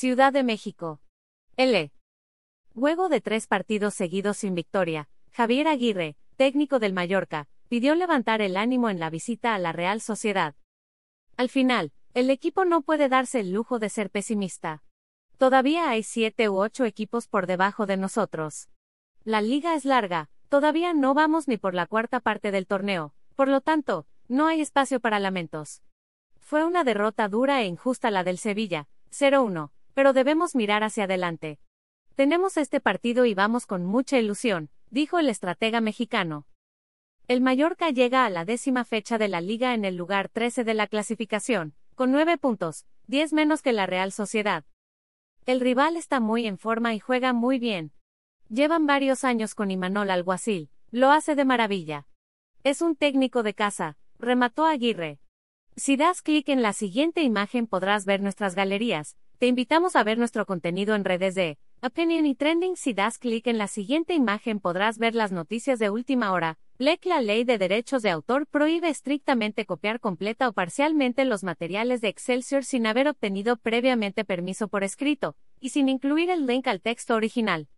Ciudad de México. L. Luego de tres partidos seguidos sin victoria, Javier Aguirre, técnico del Mallorca, pidió levantar el ánimo en la visita a la Real Sociedad. Al final, el equipo no puede darse el lujo de ser pesimista. Todavía hay siete u ocho equipos por debajo de nosotros. La liga es larga, todavía no vamos ni por la cuarta parte del torneo, por lo tanto, no hay espacio para lamentos. Fue una derrota dura e injusta la del Sevilla, 0-1, pero debemos mirar hacia adelante. Tenemos este partido y vamos con mucha ilusión, dijo el estratega mexicano. El Mallorca llega a la décima fecha de la liga en el lugar 13 de la clasificación, con 9 puntos, 10 menos que la Real Sociedad. El rival está muy en forma y juega muy bien. Llevan varios años con Imanol Alguacil, lo hace de maravilla. Es un técnico de casa, remató Aguirre. Si das clic en la siguiente imagen podrás ver nuestras galerías. Te invitamos a ver nuestro contenido en redes de Opinion y Trending. Si das clic en la siguiente imagen podrás ver las noticias de última hora. LEC La ley de derechos de autor prohíbe estrictamente copiar completa o parcialmente los materiales de Excelsior sin haber obtenido previamente permiso por escrito, y sin incluir el link al texto original.